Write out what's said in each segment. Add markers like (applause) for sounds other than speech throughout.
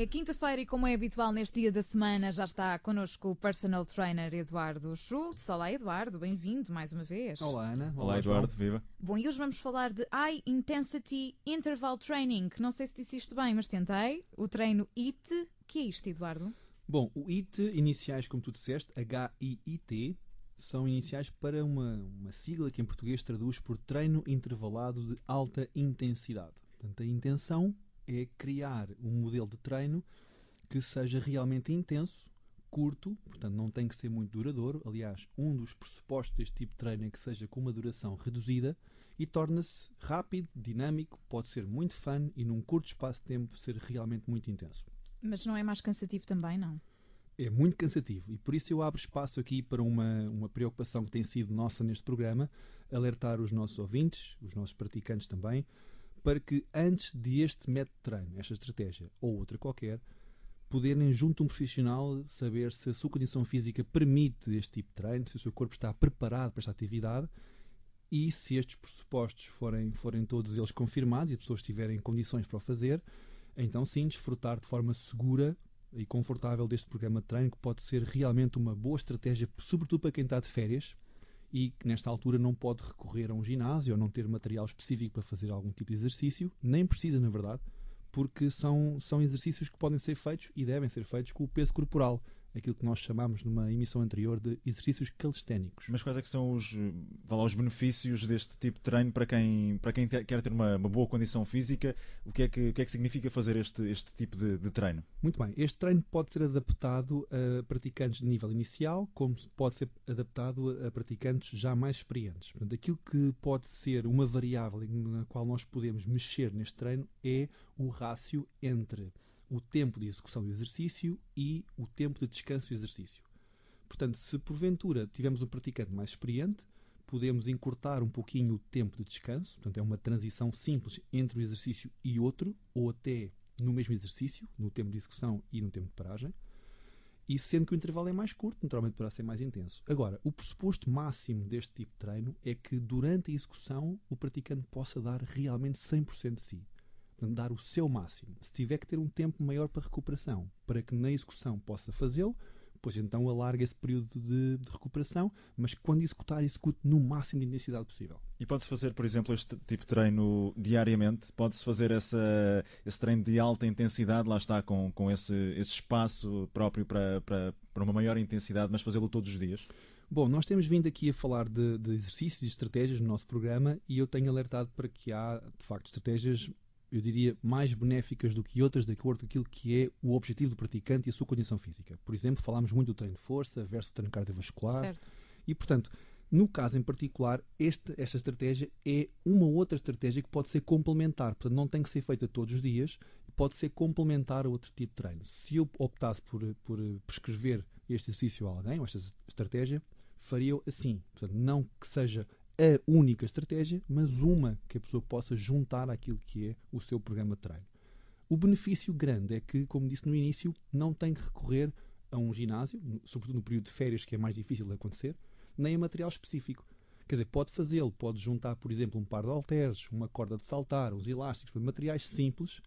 É quinta-feira e, como é habitual neste dia da semana, já está connosco o personal trainer Eduardo Schultz. Olá, Eduardo, bem-vindo mais uma vez. Olá, Ana. Olá, Olá Eduardo, viva. Bom, e hoje vamos falar de High Intensity Interval Training. Não sei se disse isto bem, mas tentei. O treino IT. O que é isto, Eduardo? Bom, o IT, iniciais, como tu disseste, H-I-I-T, são iniciais para uma, uma sigla que em português traduz por treino intervalado de alta intensidade. Portanto, a intenção é criar um modelo de treino que seja realmente intenso, curto, portanto não tem que ser muito duradouro. Aliás, um dos pressupostos deste tipo de treino é que seja com uma duração reduzida e torna-se rápido, dinâmico, pode ser muito fun e num curto espaço de tempo ser realmente muito intenso. Mas não é mais cansativo também, não? É muito cansativo e por isso eu abro espaço aqui para uma, uma preocupação que tem sido nossa neste programa, alertar os nossos ouvintes, os nossos praticantes também, para que antes de este método de treino, esta estratégia ou outra qualquer, poderem, junto a um profissional, saber se a sua condição física permite este tipo de treino, se o seu corpo está preparado para esta atividade e se estes pressupostos forem, forem todos eles confirmados e as pessoas tiverem condições para o fazer, então sim, desfrutar de forma segura e confortável deste programa de treino, que pode ser realmente uma boa estratégia, sobretudo para quem está de férias e que nesta altura não pode recorrer a um ginásio ou não ter material específico para fazer algum tipo de exercício, nem precisa, na verdade, porque são, são exercícios que podem ser feitos e devem ser feitos com o peso corporal aquilo que nós chamamos numa emissão anterior de exercícios calisténicos. Mas quais é que são os, lá, os benefícios deste tipo de treino para quem, para quem quer ter uma, uma boa condição física? O que é que, o que, é que significa fazer este, este tipo de, de, treino? Muito bem. Este treino pode ser adaptado a praticantes de nível inicial, como pode ser adaptado a praticantes já mais experientes. Portanto, aquilo que pode ser uma variável na qual nós podemos mexer neste treino é o rácio entre o tempo de execução do exercício e o tempo de descanso do exercício. Portanto, se porventura tivermos um praticante mais experiente, podemos encurtar um pouquinho o tempo de descanso, portanto, é uma transição simples entre um exercício e outro, ou até no mesmo exercício, no tempo de execução e no tempo de paragem, e sendo que o intervalo é mais curto, naturalmente poderá ser mais intenso. Agora, o pressuposto máximo deste tipo de treino é que durante a execução o praticante possa dar realmente 100% de si dar o seu máximo. Se tiver que ter um tempo maior para recuperação, para que na execução possa fazê-lo, pois então alarga esse período de, de, recuperação, mas quando executar, execute no máximo de intensidade possível. E pode-se fazer, por exemplo, este tipo de treino diariamente? Pode-se fazer essa, esse treino de alta intensidade, lá está, com, com esse, esse espaço próprio para, para, para uma maior intensidade, mas fazê-lo todos os dias? Bom, nós temos vindo aqui a falar de, de exercícios e estratégias no nosso programa e eu tenho alertado para que há, de facto, estratégias eu diria, mais benéficas do que outras, de acordo com aquilo que é o objetivo do praticante e a sua condição física. Por exemplo, falámos muito do treino de força versus o treino cardiovascular. Certo. E, portanto, no caso em particular, este, esta estratégia é uma outra estratégia que pode ser complementar. Portanto, não tem que ser feita todos os dias, pode ser complementar a outro tipo de treino. Se eu optasse por, por prescrever este exercício a alguém, ou esta estratégia, faria assim. Portanto, não que seja a única estratégia, mas uma que a pessoa possa juntar àquilo que é o seu programa de treino. O benefício grande é que, como disse no início, não tem que recorrer a um ginásio, sobretudo no período de férias, que é mais difícil de acontecer, nem a material específico. Quer dizer, pode fazê-lo, pode juntar, por exemplo, um par de halteres, uma corda de saltar, uns elásticos, materiais simples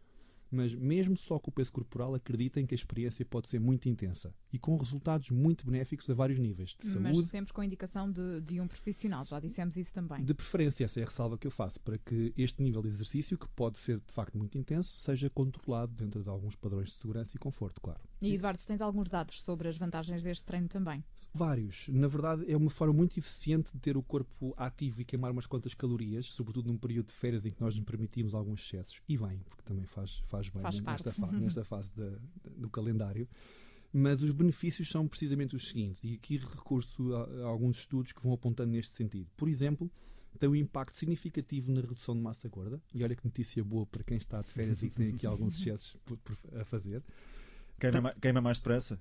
mas mesmo só com o peso corporal, acreditem que a experiência pode ser muito intensa e com resultados muito benéficos a vários níveis de saúde. Mas sempre com a indicação de, de, um profissional, já dissemos isso também. De preferência, essa é a ressalva que eu faço, para que este nível de exercício, que pode ser de facto muito intenso, seja controlado dentro de alguns padrões de segurança e conforto, claro. E Eduardo, tens alguns dados sobre as vantagens deste treino também? Vários. Na verdade, é uma forma muito eficiente de ter o corpo ativo e queimar umas quantas calorias, sobretudo num período de férias em que nós nos permitimos alguns excessos. E bem, porque também faz, faz faz bem faz nesta, fa nesta (laughs) fase de, de, do calendário. Mas os benefícios são precisamente os seguintes, e aqui recurso a, a alguns estudos que vão apontando neste sentido. Por exemplo, tem um impacto significativo na redução de massa gorda, e olha que notícia boa para quem está de férias e que tem aqui alguns (laughs) excessos por, por, a fazer. Queima, tá. queima mais depressa?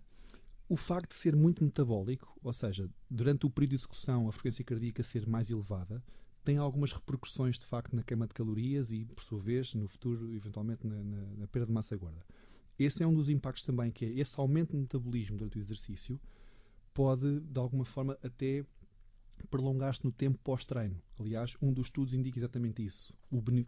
O facto de ser muito metabólico, ou seja, durante o período de execução a frequência cardíaca ser mais elevada, tem algumas repercussões de facto na queima de calorias e, por sua vez, no futuro, eventualmente, na, na, na perda de massa gorda. Esse é um dos impactos também, que é esse aumento de metabolismo durante o exercício pode, de alguma forma, até prolongar-se no tempo pós-treino. Aliás, um dos estudos indica exatamente isso.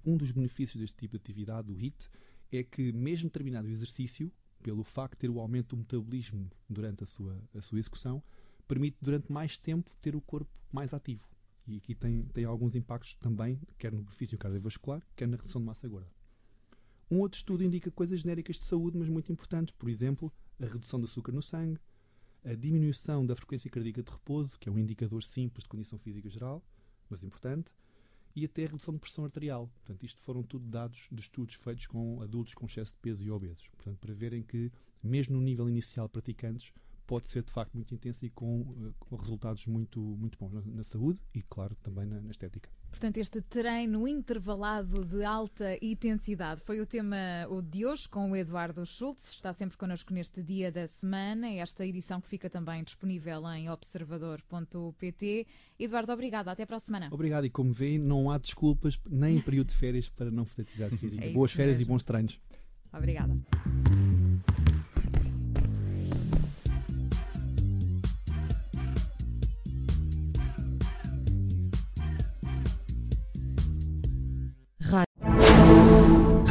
Um dos benefícios deste tipo de atividade, do HIT, é que mesmo terminado o exercício, pelo facto de ter o aumento do metabolismo durante a sua, a sua execução, permite durante mais tempo ter o corpo mais ativo. E aqui tem, tem alguns impactos também, quer no benefício cardiovascular, quer na redução de massa gorda. Um outro estudo indica coisas genéricas de saúde, mas muito importantes, por exemplo, a redução do açúcar no sangue, a diminuição da frequência cardíaca de repouso, que é um indicador simples de condição física geral, mas importante, e até a redução de pressão arterial. Portanto, isto foram tudo dados de estudos feitos com adultos com excesso de peso e obesos. Portanto, para verem que, mesmo no nível inicial praticantes, pode ser de facto muito intenso e com, uh, com resultados muito, muito bons na, na, saúde e, claro, também na, na, estética. Portanto, este treino intervalado de alta intensidade foi o tema de hoje com o Eduardo Schultz. Está sempre connosco neste dia da semana. Esta edição que fica também disponível em observador.pt. Eduardo, obrigado. Até para a semana. Obrigado. E como vê, não há desculpas nem em período de férias para não fazer atividade (laughs) física. É Boas férias mesmo. e bons treinos. Obrigada.